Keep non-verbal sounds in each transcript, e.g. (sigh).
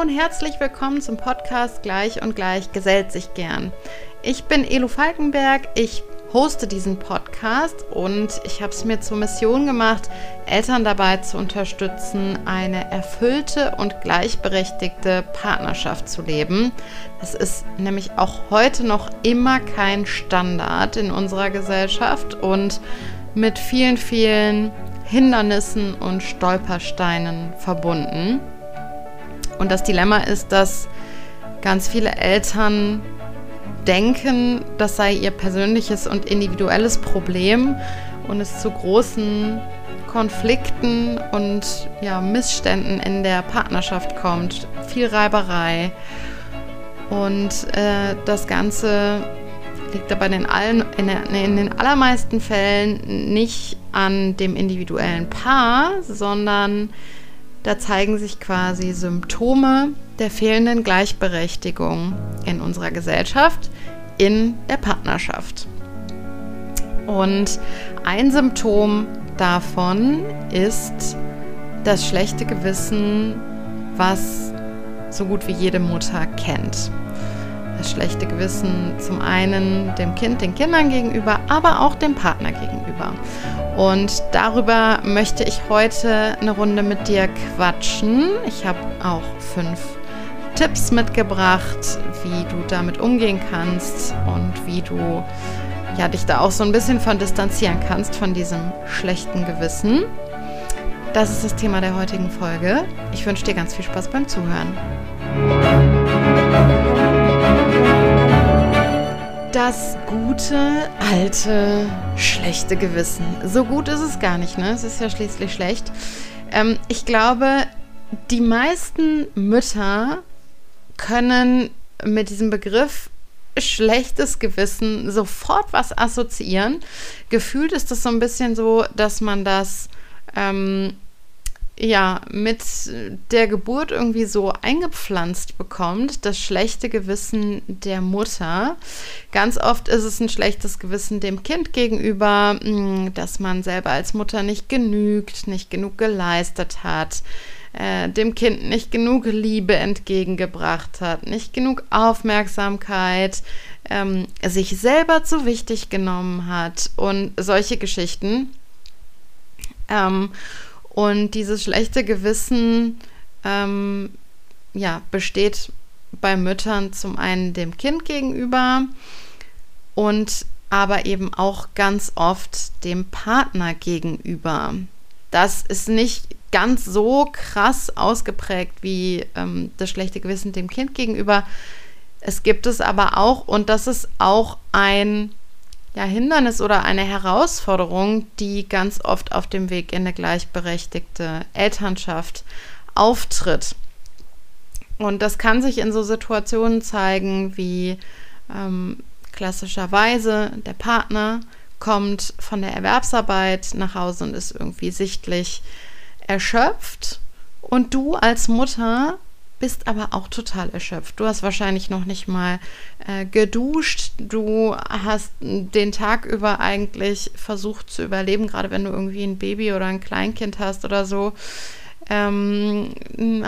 Und herzlich willkommen zum Podcast Gleich und Gleich gesellt sich gern. Ich bin Elo Falkenberg, ich hoste diesen Podcast und ich habe es mir zur Mission gemacht, Eltern dabei zu unterstützen, eine erfüllte und gleichberechtigte Partnerschaft zu leben. Das ist nämlich auch heute noch immer kein Standard in unserer Gesellschaft und mit vielen, vielen Hindernissen und Stolpersteinen verbunden. Und das Dilemma ist, dass ganz viele Eltern denken, das sei ihr persönliches und individuelles Problem und es zu großen Konflikten und ja, Missständen in der Partnerschaft kommt. Viel Reiberei. Und äh, das Ganze liegt aber in, allen, in, in den allermeisten Fällen nicht an dem individuellen Paar, sondern da zeigen sich quasi Symptome der fehlenden Gleichberechtigung in unserer Gesellschaft, in der Partnerschaft. Und ein Symptom davon ist das schlechte Gewissen, was so gut wie jede Mutter kennt. Das schlechte Gewissen zum einen dem Kind, den Kindern gegenüber, aber auch dem Partner gegenüber. Und darüber möchte ich heute eine Runde mit dir quatschen. Ich habe auch fünf Tipps mitgebracht, wie du damit umgehen kannst und wie du ja, dich da auch so ein bisschen von distanzieren kannst, von diesem schlechten Gewissen. Das ist das Thema der heutigen Folge. Ich wünsche dir ganz viel Spaß beim Zuhören. Das gute, alte, schlechte Gewissen. So gut ist es gar nicht, ne? Es ist ja schließlich schlecht. Ähm, ich glaube, die meisten Mütter können mit diesem Begriff schlechtes Gewissen sofort was assoziieren. Gefühlt ist das so ein bisschen so, dass man das ähm, ja mit der Geburt irgendwie so eingepflanzt bekommt, das schlechte Gewissen der Mutter. Ganz oft ist es ein schlechtes Gewissen dem Kind gegenüber, hm, dass man selber als Mutter nicht genügt, nicht genug geleistet hat, äh, dem Kind nicht genug Liebe entgegengebracht hat, nicht genug Aufmerksamkeit, ähm, sich selber zu wichtig genommen hat und solche Geschichten. Ähm, und dieses schlechte Gewissen ähm, ja, besteht bei Müttern zum einen dem Kind gegenüber und aber eben auch ganz oft dem Partner gegenüber. Das ist nicht ganz so krass ausgeprägt wie ähm, das schlechte Gewissen dem Kind gegenüber. Es gibt es aber auch und das ist auch ein ja, Hindernis oder eine Herausforderung, die ganz oft auf dem Weg in eine gleichberechtigte Elternschaft auftritt. Und das kann sich in so Situationen zeigen wie ähm, klassischerweise der Partner kommt von der Erwerbsarbeit nach Hause und ist irgendwie sichtlich erschöpft und du als Mutter bist aber auch total erschöpft. Du hast wahrscheinlich noch nicht mal äh, geduscht. Du hast den Tag über eigentlich versucht zu überleben, gerade wenn du irgendwie ein Baby oder ein Kleinkind hast oder so. Ähm,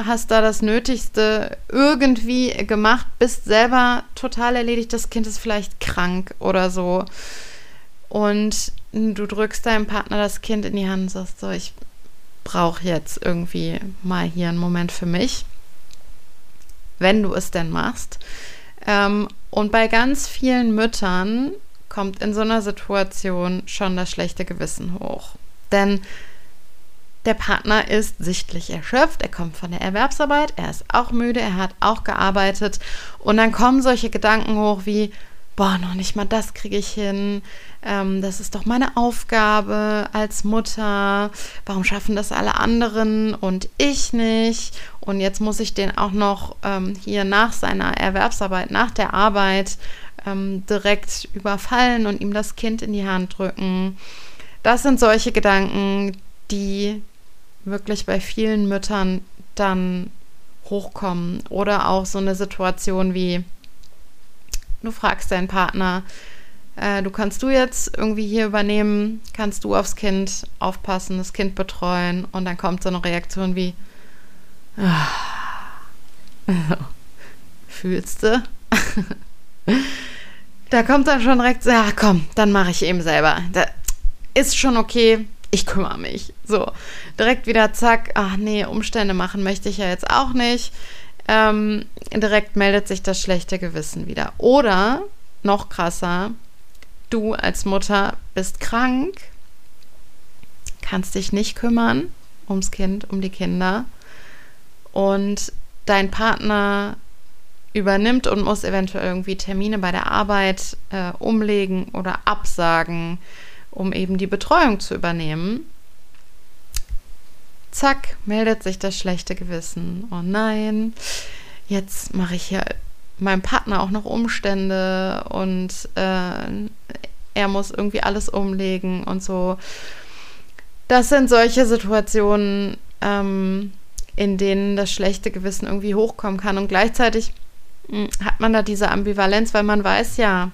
hast da das Nötigste irgendwie gemacht, bist selber total erledigt. Das Kind ist vielleicht krank oder so. Und du drückst deinem Partner das Kind in die Hand und sagst so, ich brauche jetzt irgendwie mal hier einen Moment für mich wenn du es denn machst. Ähm, und bei ganz vielen Müttern kommt in so einer Situation schon das schlechte Gewissen hoch. Denn der Partner ist sichtlich erschöpft, er kommt von der Erwerbsarbeit, er ist auch müde, er hat auch gearbeitet und dann kommen solche Gedanken hoch wie, boah, noch nicht mal das kriege ich hin, ähm, das ist doch meine Aufgabe als Mutter, warum schaffen das alle anderen und ich nicht? Und jetzt muss ich den auch noch ähm, hier nach seiner Erwerbsarbeit, nach der Arbeit ähm, direkt überfallen und ihm das Kind in die Hand drücken. Das sind solche Gedanken, die wirklich bei vielen Müttern dann hochkommen. Oder auch so eine Situation wie, Du fragst deinen Partner, äh, du kannst du jetzt irgendwie hier übernehmen, kannst du aufs Kind aufpassen, das Kind betreuen und dann kommt so eine Reaktion wie, ah, (laughs) Fühlst du? (laughs) da kommt dann schon direkt, ja komm, dann mache ich eben selber. Da ist schon okay, ich kümmere mich. So, direkt wieder zack, ach nee, Umstände machen möchte ich ja jetzt auch nicht. Ähm, direkt meldet sich das schlechte Gewissen wieder. Oder, noch krasser, du als Mutter bist krank, kannst dich nicht kümmern ums Kind, um die Kinder und dein Partner übernimmt und muss eventuell irgendwie Termine bei der Arbeit äh, umlegen oder absagen, um eben die Betreuung zu übernehmen. Zack, meldet sich das schlechte Gewissen. Oh nein, jetzt mache ich ja meinem Partner auch noch Umstände und äh, er muss irgendwie alles umlegen und so. Das sind solche Situationen, ähm, in denen das schlechte Gewissen irgendwie hochkommen kann. Und gleichzeitig mh, hm, hat man da diese Ambivalenz, weil man weiß ja,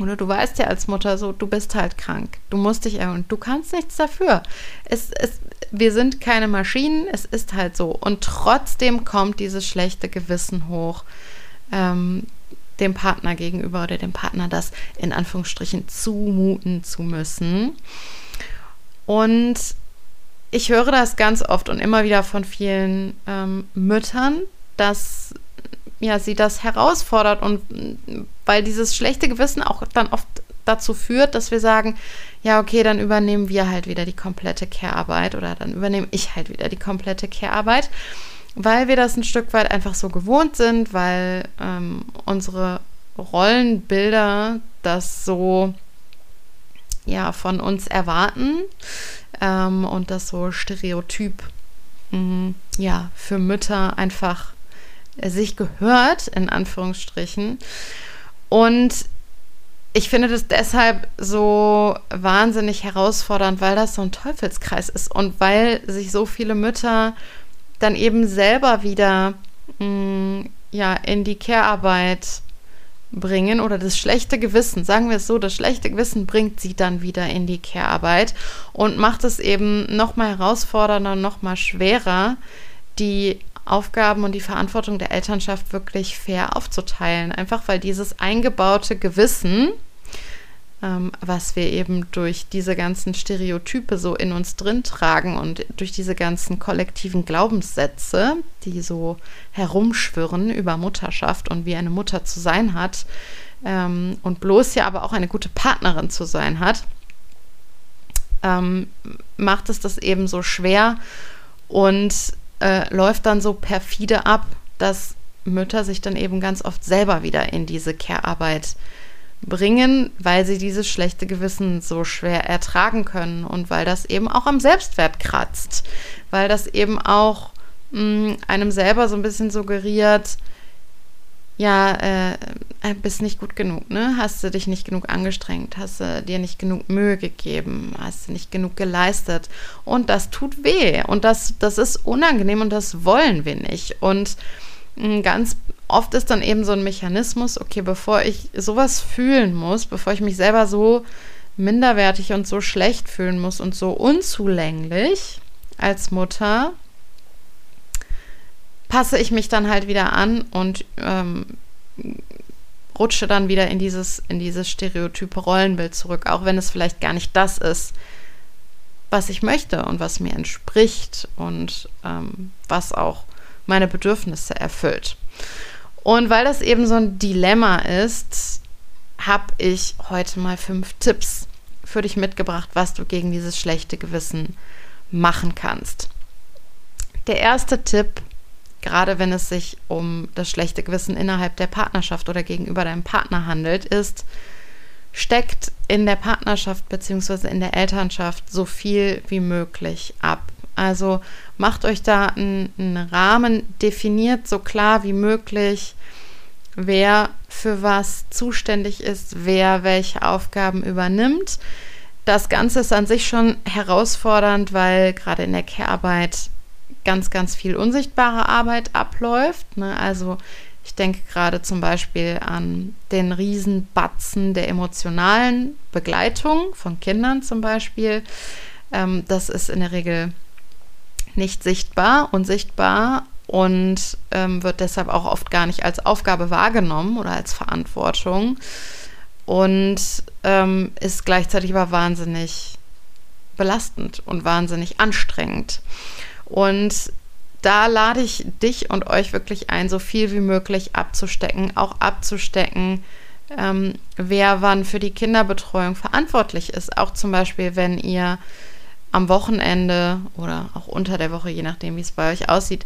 oder du weißt ja als Mutter so, du bist halt krank. Du musst dich erholen. Du kannst nichts dafür. Es, es, wir sind keine Maschinen, es ist halt so. Und trotzdem kommt dieses schlechte Gewissen hoch, ähm, dem Partner gegenüber oder dem Partner das in Anführungsstrichen zumuten zu müssen. Und ich höre das ganz oft und immer wieder von vielen ähm, Müttern, dass ja, sie das herausfordert und weil dieses schlechte Gewissen auch dann oft dazu führt, dass wir sagen, ja, okay, dann übernehmen wir halt wieder die komplette Care-Arbeit oder dann übernehme ich halt wieder die komplette Care-Arbeit, weil wir das ein Stück weit einfach so gewohnt sind, weil ähm, unsere Rollenbilder das so ja von uns erwarten ähm, und das so Stereotyp mh, ja für Mütter einfach sich gehört in Anführungsstrichen. Und ich finde das deshalb so wahnsinnig herausfordernd, weil das so ein Teufelskreis ist und weil sich so viele Mütter dann eben selber wieder mh, ja in die Care-Arbeit bringen oder das schlechte Gewissen, sagen wir es so, das schlechte Gewissen bringt sie dann wieder in die Care-Arbeit und macht es eben noch mal herausfordernder, noch mal schwerer, die Aufgaben und die Verantwortung der Elternschaft wirklich fair aufzuteilen. Einfach weil dieses eingebaute Gewissen, ähm, was wir eben durch diese ganzen Stereotype so in uns drin tragen und durch diese ganzen kollektiven Glaubenssätze, die so herumschwirren über Mutterschaft und wie eine Mutter zu sein hat ähm, und bloß ja aber auch eine gute Partnerin zu sein hat, ähm, macht es das eben so schwer und äh, läuft dann so perfide ab, dass Mütter sich dann eben ganz oft selber wieder in diese Care-Arbeit bringen, weil sie dieses schlechte Gewissen so schwer ertragen können und weil das eben auch am Selbstwert kratzt, weil das eben auch mh, mm, einem selber so ein bisschen suggeriert, ja, äh, äh, bist nicht gut genug, ne? Hast du dich nicht genug angestrengt, hast du dir nicht genug Mühe gegeben, hast du nicht genug geleistet? Und das tut weh. Und das, das ist unangenehm und das wollen wir nicht. Und mm, ganz oft ist dann eben so ein Mechanismus, okay, bevor ich sowas fühlen muss, bevor ich mich selber so minderwertig und so schlecht fühlen muss und so unzulänglich als Mutter, passe ich mich dann halt wieder an und ähm, rutsche dann wieder in dieses, in dieses stereotype Rollenbild zurück, auch wenn es vielleicht gar nicht das ist, was ich möchte und was mir entspricht und ähm, was auch meine Bedürfnisse erfüllt. Und weil das eben so ein Dilemma ist, habe ich heute mal fünf Tipps für dich mitgebracht, was du gegen dieses schlechte Gewissen machen kannst. Der erste Tipp, gerade wenn es sich um das schlechte Gewissen innerhalb der Partnerschaft oder gegenüber deinem Partner handelt, ist, steckt in der Partnerschaft bzw. in der Elternschaft so viel wie möglich ab. Also macht euch da einen, einen Rahmen, definiert so klar wie möglich, wer für was zuständig ist, wer welche Aufgaben übernimmt. Das Ganze ist an sich schon herausfordernd, weil gerade in der Care-Arbeit ganz, ganz viel unsichtbare Arbeit abläuft. Ne? Also ich denke gerade zum Beispiel an den Riesenbatzen der emotionalen Begleitung von Kindern zum Beispiel. Ähm, das ist in der Regel nicht sichtbar. Unsichtbar und ähm, wird deshalb auch oft gar nicht als Aufgabe wahrgenommen oder als Verantwortung und ähm, ist gleichzeitig aber wahnsinnig belastend und wahnsinnig anstrengend. Und da lade ich dich und euch wirklich ein, so viel wie möglich abzustecken, auch abzustecken, ähm, wer wann für die Kinderbetreuung verantwortlich ist. Auch zum Beispiel, wenn ihr am Wochenende oder auch unter der Woche, je nachdem, wie es bei euch aussieht,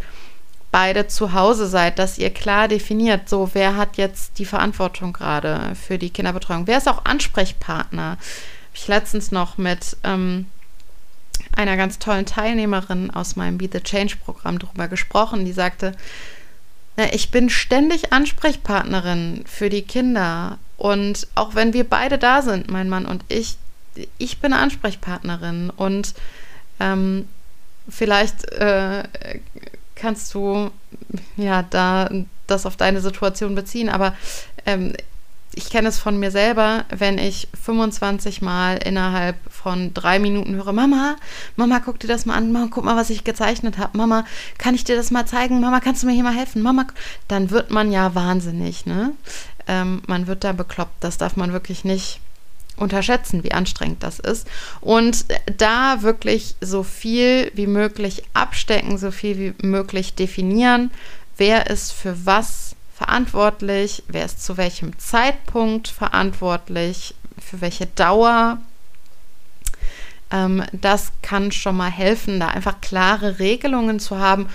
beide zu Hause seid, dass ihr klar definiert, so wer hat jetzt die Verantwortung gerade für die Kinderbetreuung, wer ist auch Ansprechpartner. Ich letztens noch mit ähm, einer ganz tollen Teilnehmerin aus meinem Be the Change Programm darüber gesprochen, die sagte, ich bin ständig Ansprechpartnerin für die Kinder. Und auch wenn wir beide da sind, mein Mann und ich, ich bin Ansprechpartnerin. Und ähm, vielleicht äh, kannst du ja da das auf deine Situation beziehen, aber ähm, ich kenne es von mir selber, wenn ich 25 Mal innerhalb von drei Minuten höre, Mama, Mama, guck dir das mal an, Mama, guck mal, was ich gezeichnet habe, Mama, kann ich dir das mal zeigen, Mama, kannst du mir hier mal helfen, Mama, dann wird man ja wahnsinnig, ne? Ähm, man wird da bekloppt, das darf man wirklich nicht unterschätzen, wie anstrengend das ist. Und da wirklich so viel wie möglich abstecken, so viel wie möglich definieren, wer ist für was verantwortlich, wer ist zu welchem Zeitpunkt verantwortlich, für welche Dauer. Ähm, das kann schon mal helfen, da einfach klare Regelungen zu haben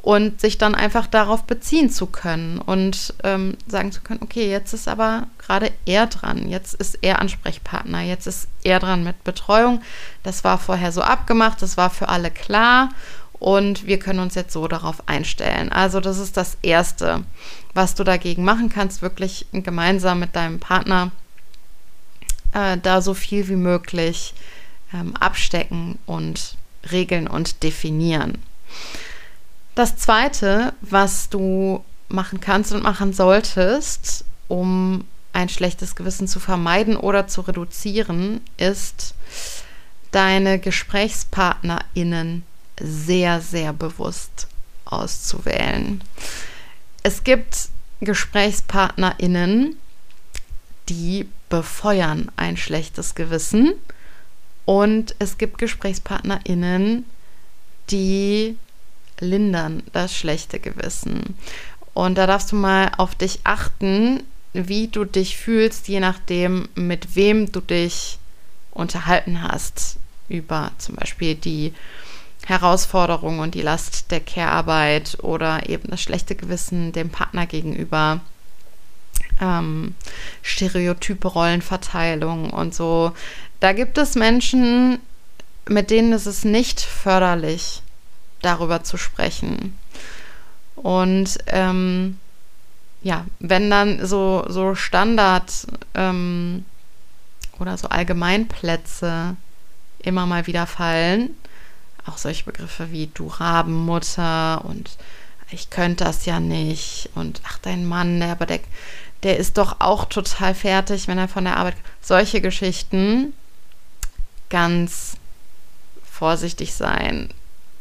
und sich dann einfach darauf beziehen zu können und ähm, sagen zu können, okay, jetzt ist aber gerade er dran, jetzt ist er Ansprechpartner, jetzt ist er dran mit Betreuung. Das war vorher so abgemacht, das war für alle klar und wir können uns jetzt so darauf einstellen. Also das ist das Erste was du dagegen machen kannst, wirklich gemeinsam mit deinem Partner äh, da so viel wie möglich ähm, abstecken und regeln und definieren. Das Zweite, was du machen kannst und machen solltest, um ein schlechtes Gewissen zu vermeiden oder zu reduzieren, ist deine GesprächspartnerInnen sehr, sehr bewusst auszuwählen es gibt GesprächspartnerInnen, die befeuern ein schlechtes Gewissen. Und es gibt GesprächspartnerInnen, die lindern das schlechte Gewissen. Und da darfst du mal auf dich achten, wie du dich fühlst, je nachdem, mit wem du dich unterhalten hast über zum Beispiel die Herausforderung und die Last der Care-Arbeit oder eben das schlechte Gewissen dem Partner gegenüber. Ähm, stereotype Rollenverteilung und so. Da gibt es Menschen, mit denen ist es nicht förderlich, darüber zu sprechen. Und ähm, ja, wenn dann so, so Standard ähm, oder so Allgemeinplätze immer mal wieder fallen, auch solche Begriffe wie du Rabenmutter und ich könnte das ja nicht und ach, dein Mann, der, aber der, der ist doch auch total fertig, wenn er von der Arbeit. Solche Geschichten ganz vorsichtig sein.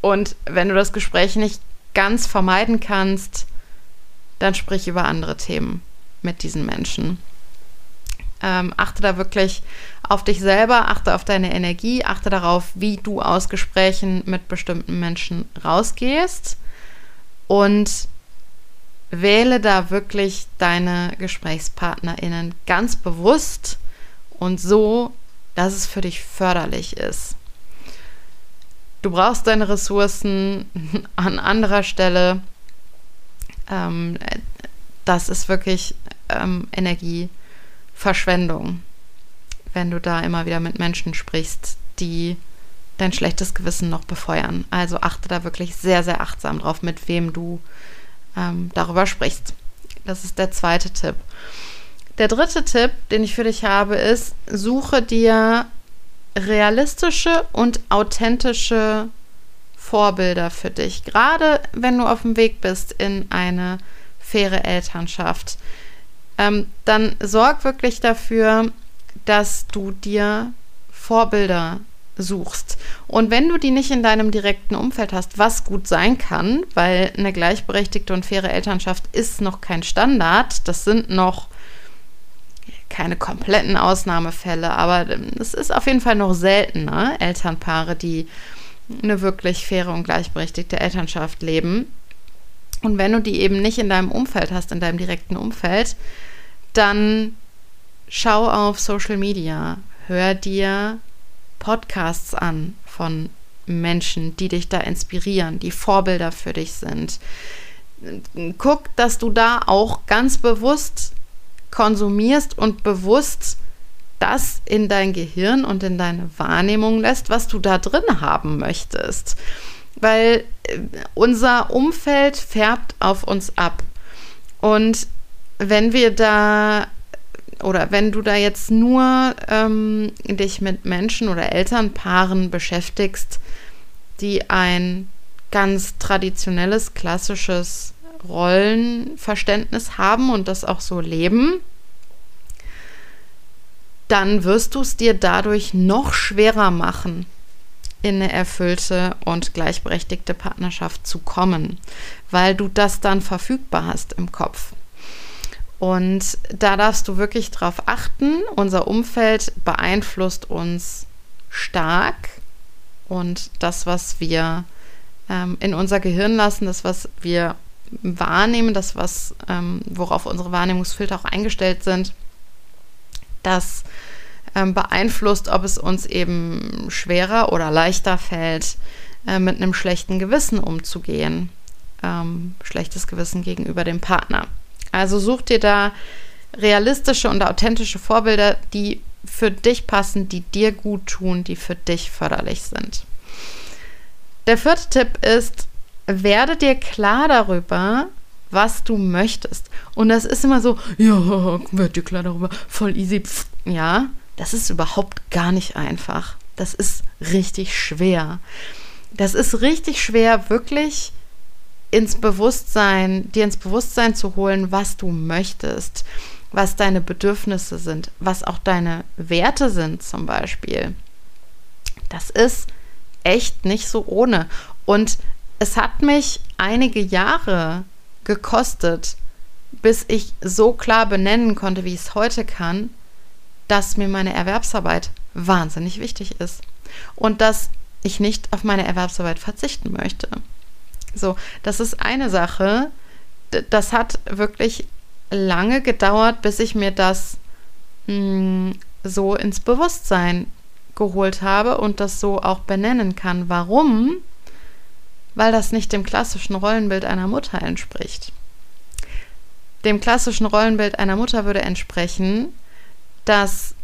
Und wenn du das Gespräch nicht ganz vermeiden kannst, dann sprich über andere Themen mit diesen Menschen. Ähm, achte da wirklich auf dich selber, achte auf deine Energie, achte darauf, wie du aus Gesprächen mit bestimmten Menschen rausgehst und wähle da wirklich deine GesprächspartnerInnen ganz bewusst und so, dass es für dich förderlich ist. Du brauchst deine Ressourcen (laughs) an anderer Stelle. Ähm, das ist wirklich ähm, Energie Verschwendung, wenn du da immer wieder mit Menschen sprichst, die dein schlechtes Gewissen noch befeuern. Also achte da wirklich sehr, sehr achtsam drauf, mit wem du ähm, darüber sprichst. Das ist der zweite Tipp. Der dritte Tipp, den ich für dich habe, ist, suche dir realistische und authentische Vorbilder für dich. Gerade wenn du auf dem Weg bist in eine faire Elternschaft ähm, dann sorg wirklich dafür, dass du dir Vorbilder suchst. Und wenn du die nicht in deinem direkten Umfeld hast, was gut sein kann, weil eine gleichberechtigte und faire Elternschaft ist noch kein Standard, das sind noch keine kompletten Ausnahmefälle, aber es ist auf jeden Fall noch seltener, Elternpaare, die eine wirklich faire und gleichberechtigte Elternschaft leben. Und wenn du die eben nicht in deinem Umfeld hast, in deinem direkten Umfeld, dann schau auf Social Media, hör dir Podcasts an von Menschen, die dich da inspirieren, die Vorbilder für dich sind. Guck, dass du da auch ganz bewusst konsumierst und bewusst das in dein Gehirn und in deine Wahrnehmung lässt, was du da drin haben möchtest. Weil äh, unser Umfeld färbt auf uns ab. Und wenn wir da oder wenn du da jetzt nur ähm, dich mit Menschen oder Elternpaaren beschäftigst, die ein ganz traditionelles, klassisches Rollenverständnis haben und das auch so leben, dann wirst du es dir dadurch noch schwerer machen, in eine erfüllte und gleichberechtigte Partnerschaft zu kommen, weil du das dann verfügbar hast im Kopf. Und da darfst du wirklich drauf achten. Unser Umfeld beeinflusst uns stark und das, was wir ähm, in unser Gehirn lassen, das, was wir wahrnehmen, das, was, ähm, worauf unsere Wahrnehmungsfilter auch eingestellt sind, das ähm, beeinflusst, ob es uns eben schwerer oder leichter fällt, äh, mit einem schlechten Gewissen umzugehen. Ähm, schlechtes Gewissen gegenüber dem Partner. Also such dir da realistische und authentische Vorbilder, die für dich passen, die dir gut tun, die für dich förderlich sind. Der vierte Tipp ist, werde dir klar darüber, was du möchtest. Und das ist immer so, ja, werd dir klar darüber, voll easy. Pff, ja, das ist überhaupt gar nicht einfach. Das ist richtig schwer. Das ist richtig schwer, wirklich ins Bewusstsein, dir ins Bewusstsein zu holen, was du möchtest, was deine Bedürfnisse sind, was auch deine Werte sind zum Beispiel. Das ist echt nicht so ohne. Und es hat mich einige Jahre gekostet, bis ich so klar benennen konnte, wie ich es heute kann, dass mir meine Erwerbsarbeit wahnsinnig wichtig ist und dass ich nicht auf meine Erwerbsarbeit verzichten möchte. So, das ist eine Sache. Das hat wirklich lange gedauert, bis ich mir das mh, hm, so ins Bewusstsein geholt habe und das so auch benennen kann. Warum? Weil das nicht dem klassischen Rollenbild einer Mutter entspricht. Dem klassischen Rollenbild einer Mutter würde entsprechen, dass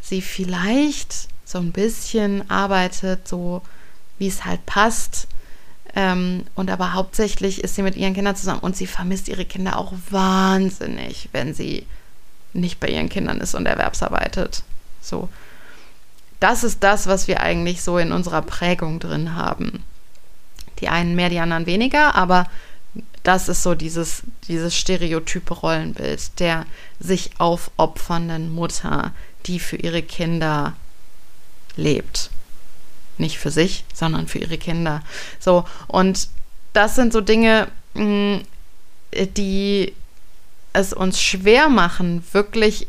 sie vielleicht so ein bisschen arbeitet, so wie es halt passt, ähm, und aber hauptsächlich ist sie mit ihren Kindern zusammen und sie vermisst ihre Kinder auch wahnsinnig, wenn sie nicht bei ihren Kindern ist und erwerbsarbeitet. So. Das ist das, was wir eigentlich so in unserer Prägung drin haben. Die einen mehr, die anderen weniger, aber das ist so dieses, dieses stereotype Rollenbild der sich aufopfernden Mutter, die für ihre Kinder lebt nicht für sich, sondern für ihre Kinder. So, und das sind so Dinge, mm, die es uns schwer machen, wirklich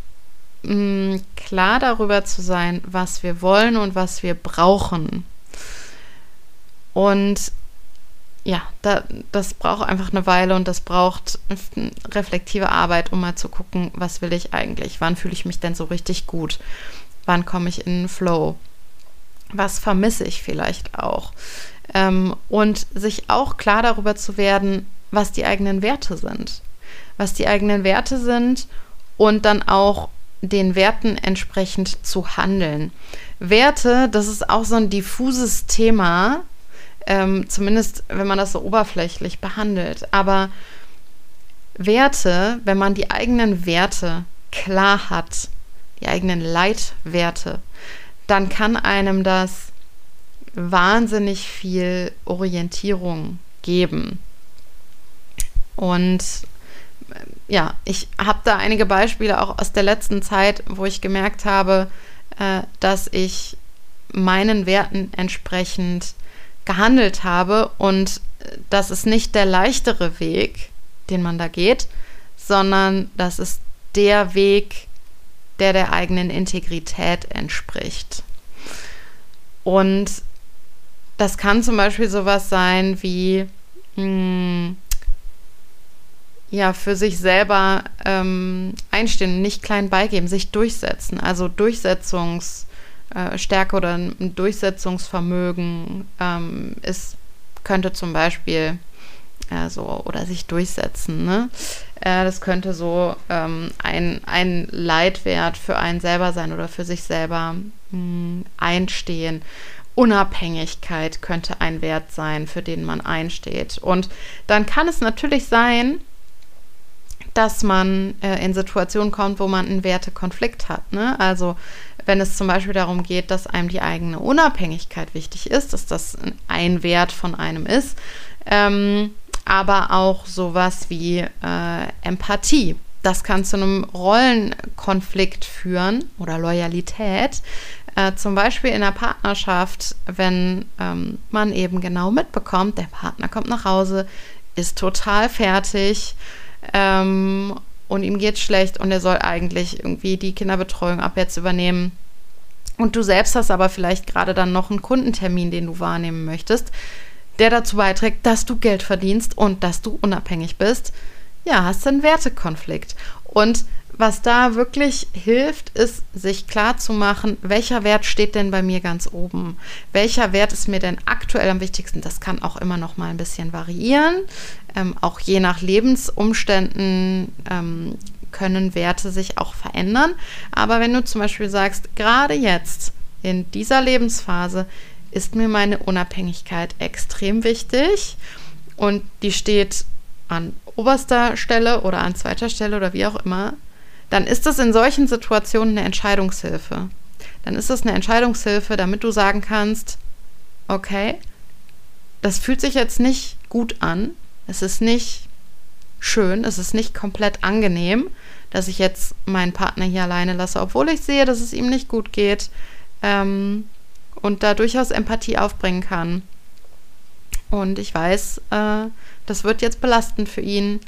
mh, mm, klar darüber zu sein, was wir wollen und was wir brauchen. Und ja, da, das braucht einfach eine Weile und das braucht reflektive Arbeit, um mal zu gucken, was will ich eigentlich? Wann fühle ich mich denn so richtig gut? Wann komme ich in den Flow? Was vermisse ich vielleicht auch. Ähm, und sich auch klar darüber zu werden, was die eigenen Werte sind. Was die eigenen Werte sind und dann auch den Werten entsprechend zu handeln. Werte, das ist auch so ein diffuses Thema, ähm, zumindest wenn man das so oberflächlich behandelt. Aber Werte, wenn man die eigenen Werte klar hat, die eigenen Leitwerte, dann kann einem das wahnsinnig viel Orientierung geben. Und äh, ja, ich habe da einige Beispiele auch aus der letzten Zeit, wo ich gemerkt habe, äh, dass ich meinen Werten entsprechend gehandelt habe. Und das ist nicht der leichtere Weg, den man da geht, sondern das ist der Weg, der der eigenen Integrität entspricht. Und das kann zum Beispiel sowas sein wie, mh, hm, ja, für sich selber ähm, einstehen, nicht klein beigeben, sich durchsetzen. Also Durchsetzungsstärke äh, oder ein Durchsetzungsvermögen ähm, ist, könnte zum Beispiel äh, oder sich durchsetzen. Ne? Äh, das könnte so ähm, ein, ein Leitwert für einen selber sein oder für sich selber mh, hm, einstehen. Unabhängigkeit könnte ein Wert sein, für den man einsteht. Und dann kann es natürlich sein, dass man äh, in Situationen kommt, wo man einen Wertekonflikt hat. Ne? Also wenn es zum Beispiel darum geht, dass einem die eigene Unabhängigkeit wichtig ist, dass das ein Wert von einem ist, ähm, aber auch sowas wie äh, Empathie. Das kann zu einem Rollenkonflikt führen oder Loyalität. Äh, zum Beispiel in der Partnerschaft, wenn ähm, man eben genau mitbekommt, der Partner kommt nach Hause, ist total fertig ähm, und ihm geht schlecht und er soll eigentlich irgendwie die Kinderbetreuung ab jetzt übernehmen. Und du selbst hast aber vielleicht gerade dann noch einen Kundentermin, den du wahrnehmen möchtest, der dazu beiträgt, dass du Geld verdienst und dass du unabhängig bist. Ja, hast du einen Wertekonflikt. Und was da wirklich hilft, ist, sich klar zu machen, welcher Wert steht denn bei mir ganz oben? Welcher Wert ist mir denn aktuell am wichtigsten? Das kann auch immer noch mal ein bisschen variieren. Ähm, auch je nach Lebensumständen ähm, können Werte sich auch verändern. Aber wenn du zum Beispiel sagst, gerade jetzt in dieser Lebensphase ist mir meine Unabhängigkeit extrem wichtig. Und die steht an oberster Stelle oder an zweiter Stelle oder wie auch immer, dann ist das in solchen Situationen eine Entscheidungshilfe. Dann ist das eine Entscheidungshilfe, damit du sagen kannst, okay, das fühlt sich jetzt nicht gut an, es ist nicht schön, es ist nicht komplett angenehm, dass ich jetzt meinen Partner hier alleine lasse, obwohl ich sehe, dass es ihm nicht gut geht. Ähm, und da durchaus Empathie aufbringen kann. Und ich weiß, äh, das wird jetzt belastend für ihn.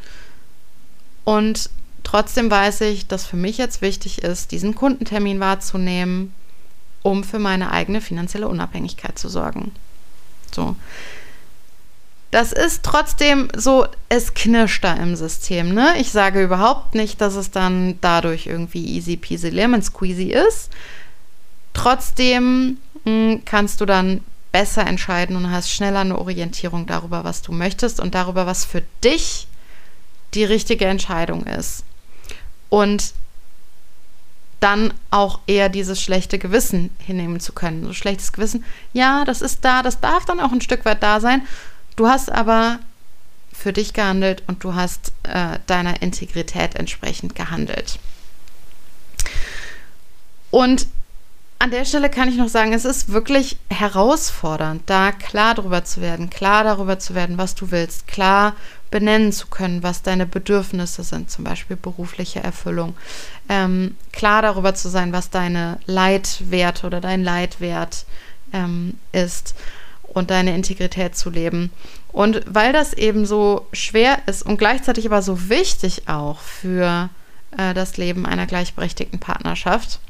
Und Trotzdem weiß ich, dass für mich jetzt wichtig ist, diesen Kundentermin wahrzunehmen, um für meine eigene finanzielle Unabhängigkeit zu sorgen. So. Das ist trotzdem so, es knirscht da im System. Ne? Ich sage überhaupt nicht, dass es dann dadurch irgendwie easy peasy lemon squeezy ist. Trotzdem kannst du dann besser entscheiden und hast schneller eine Orientierung darüber, was du möchtest und darüber, was für dich die richtige Entscheidung ist und dann auch eher dieses schlechte Gewissen hinnehmen zu können. So schlechtes Gewissen, ja, das ist da, das darf dann auch ein Stück weit da sein. Du hast aber für dich gehandelt und du hast äh, deiner Integrität entsprechend gehandelt. Und an der Stelle kann ich noch sagen, es ist wirklich herausfordernd, da klar darüber zu werden, klar darüber zu werden, was du willst, klar benennen zu können, was deine Bedürfnisse sind, zum Beispiel berufliche Erfüllung. Ähm, klar darüber zu sein, was deine Leitwerte oder dein Leitwert ähm, ist und deine Integrität zu leben. Und weil das eben so schwer ist und gleichzeitig aber so wichtig auch für äh, das Leben einer gleichberechtigten Partnerschaft,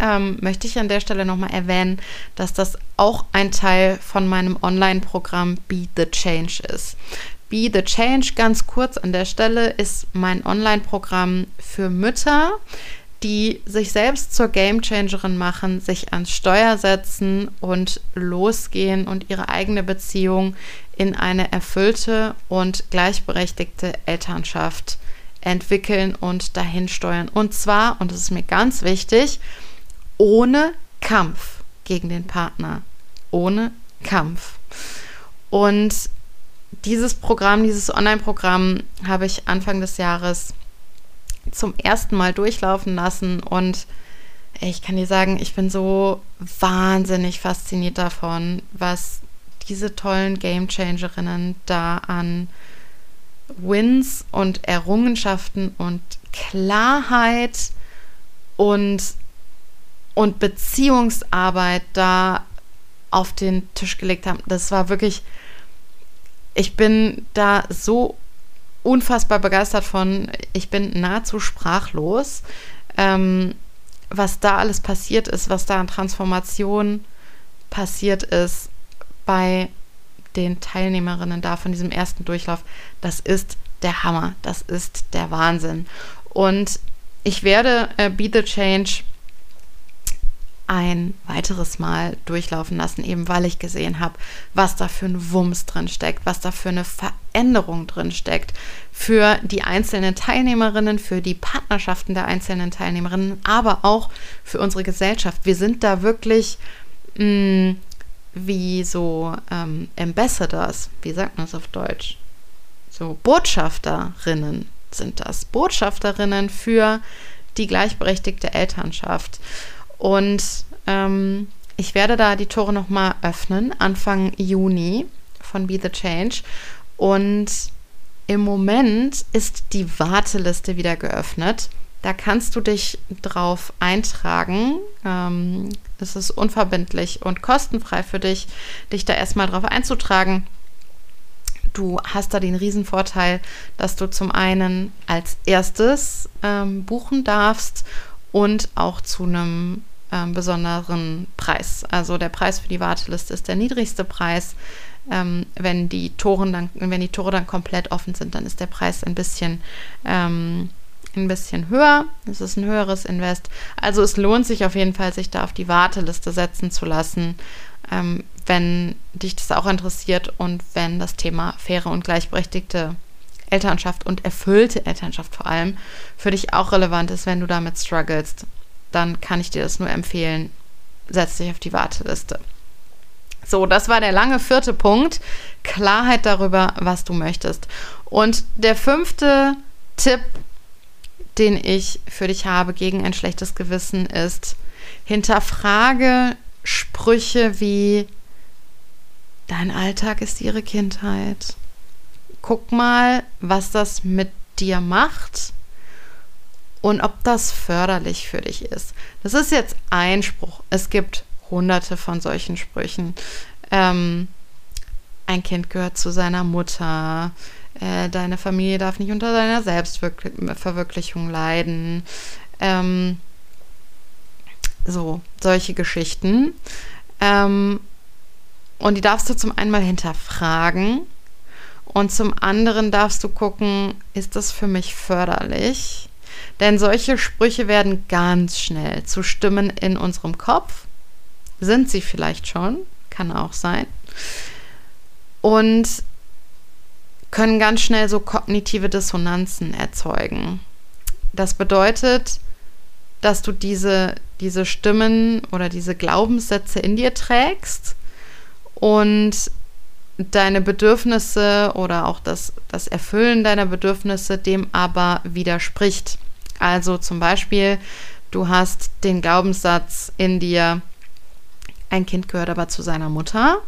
ähm, möchte ich an der Stelle nochmal erwähnen, dass das auch ein Teil von meinem Online-Programm Be the Change ist. Be the Change, ganz kurz an der Stelle, ist mein Online-Programm für Mütter, die sich selbst zur Gamechangerin machen, sich ans Steuer setzen und losgehen und ihre eigene Beziehung in eine erfüllte und gleichberechtigte Elternschaft entwickeln und dahin steuern. Und zwar, und das ist mir ganz wichtig, ohne Kampf gegen den Partner. Ohne Kampf. Und dieses Programm, dieses Online-Programm habe ich Anfang des Jahres zum ersten Mal durchlaufen lassen und ich kann dir sagen, ich bin so wahnsinnig fasziniert davon, was diese tollen Game Changerinnen da an Wins und Errungenschaften und Klarheit und und Beziehungsarbeit da auf den Tisch gelegt haben. Das war wirklich, ich bin da so unfassbar begeistert von. Ich bin nahezu sprachlos, ähm, was da alles passiert ist, was da an Transformation passiert ist bei den Teilnehmerinnen da von diesem ersten Durchlauf. Das ist der Hammer, das ist der Wahnsinn. Und ich werde äh, Be the Change ein weiteres Mal durchlaufen lassen, eben weil ich gesehen habe, was da für ein Wumms drin steckt, was da für eine Veränderung drin steckt für die einzelnen Teilnehmerinnen, für die Partnerschaften der einzelnen Teilnehmerinnen, aber auch für unsere Gesellschaft. Wir sind da wirklich mh, mm, wie so ähm, Ambassadors, wie sagt man es auf Deutsch? So Botschafterinnen sind das. Botschafterinnen für die gleichberechtigte Elternschaft. Und ähm, ich werde da die Tore nochmal öffnen, Anfang Juni von Be the Change. Und im Moment ist die Warteliste wieder geöffnet. Da kannst du dich drauf eintragen. Ähm, es ist unverbindlich und kostenfrei für dich, dich da erstmal drauf einzutragen. Du hast da den Riesenvorteil, dass du zum einen als erstes ähm, buchen darfst und auch zu einem ähm, besonderen Preis. Also der Preis für die Warteliste ist der niedrigste Preis. Ähm, wenn, die Toren dann, wenn die Tore dann komplett offen sind, dann ist der Preis ein bisschen, ähm, ein bisschen höher. Es ist ein höheres Invest. Also es lohnt sich auf jeden Fall, sich da auf die Warteliste setzen zu lassen, ähm, wenn dich das auch interessiert und wenn das Thema faire und gleichberechtigte Elternschaft und erfüllte Elternschaft vor allem für dich auch relevant ist, wenn du damit strugglest dann kann ich dir das nur empfehlen. Setz dich auf die Warteliste. So, das war der lange vierte Punkt. Klarheit darüber, was du möchtest. Und der fünfte Tipp, den ich für dich habe gegen ein schlechtes Gewissen, ist, hinterfrage Sprüche wie, dein Alltag ist ihre Kindheit. Guck mal, was das mit dir macht und ob das förderlich für dich ist. Das ist jetzt ein Spruch. Es gibt hunderte von solchen Sprüchen. Ähm, ein Kind gehört zu seiner Mutter. Äh, deine Familie darf nicht unter deiner Selbstverwirklichung leiden. Ähm, so, solche Geschichten. Ähm, und die darfst du zum einen mal hinterfragen. Und zum anderen darfst du gucken, ist das für mich förderlich? Denn solche Sprüche werden ganz schnell zu Stimmen in unserem Kopf. Sind sie vielleicht schon, kann auch sein. Und können ganz schnell so kognitive Dissonanzen erzeugen. Das bedeutet, dass du diese, diese Stimmen oder diese Glaubenssätze in dir trägst und deine Bedürfnisse oder auch das, das Erfüllen deiner Bedürfnisse dem aber widerspricht. Also zum Beispiel, du hast den Glaubenssatz in dir, ein Kind gehört aber zu seiner Mutter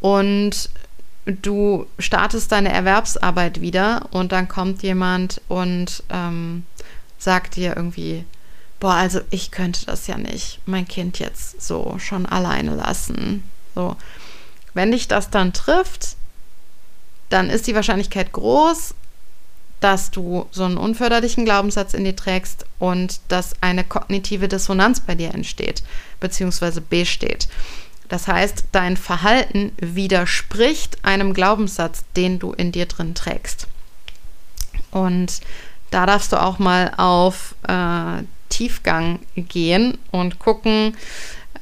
und du startest deine Erwerbsarbeit wieder und dann kommt jemand und ähm, sagt dir irgendwie, boah, also ich könnte das ja nicht, mein Kind jetzt so schon alleine lassen. So, wenn dich das dann trifft, dann ist die Wahrscheinlichkeit groß, dass du so einen unförderlichen Glaubenssatz in dir trägst und dass eine kognitive Dissonanz bei dir entsteht, beziehungsweise besteht. Das heißt, dein Verhalten widerspricht einem Glaubenssatz, den du in dir drin trägst. Und da darfst du auch mal auf äh, Tiefgang gehen und gucken,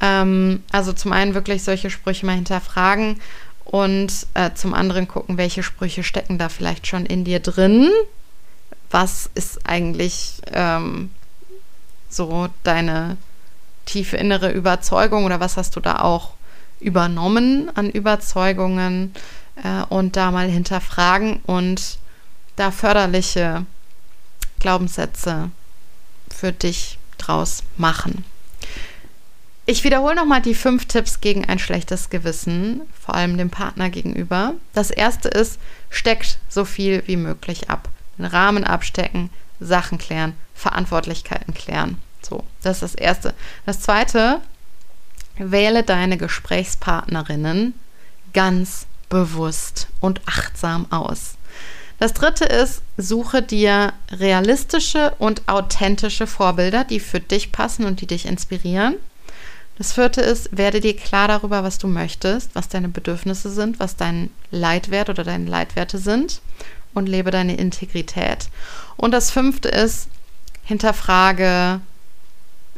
ähm, also zum einen wirklich solche Sprüche mal hinterfragen und äh, zum anderen gucken, welche Sprüche stecken da vielleicht schon in dir drin. Was ist eigentlich ähm, so deine tiefe innere Überzeugung oder was hast du da auch übernommen an Überzeugungen äh, und da mal hinterfragen und da förderliche Glaubenssätze für dich draus machen. Ich wiederhole nochmal die fünf Tipps gegen ein schlechtes Gewissen, vor allem dem Partner gegenüber. Das erste ist, steckt so viel wie möglich ab. Den Rahmen abstecken, Sachen klären, Verantwortlichkeiten klären. So, das ist das Erste. Das Zweite, wähle deine Gesprächspartnerinnen ganz bewusst und achtsam aus. Das dritte ist, suche dir realistische und authentische Vorbilder, die für dich passen und die dich inspirieren. Das vierte ist, werde dir klar darüber, was du möchtest, was deine Bedürfnisse sind, was dein Leitwert oder deine Leitwerte sind und lebe deine Integrität. Und das fünfte ist, hinterfrage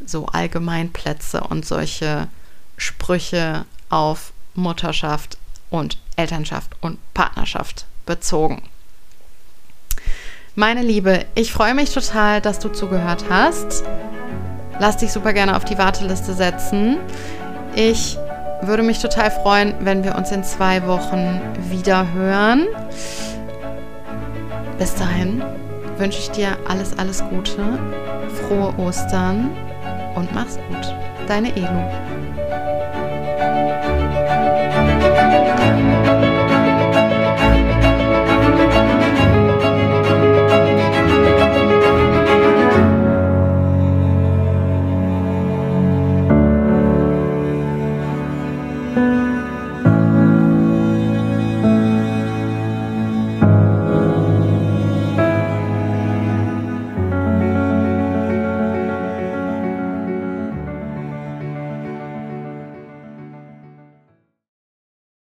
so Allgemeinplätze und solche Sprüche auf Mutterschaft und Elternschaft und Partnerschaft bezogen. Meine Liebe, ich freue mich total, dass du zugehört hast. Lass dich super gerne auf die Warteliste setzen. Ich würde mich total freuen, wenn wir uns in zwei Wochen wieder hören. Bis dahin wünsche ich dir alles, alles Gute, frohe Ostern und mach's gut. Deine Elu.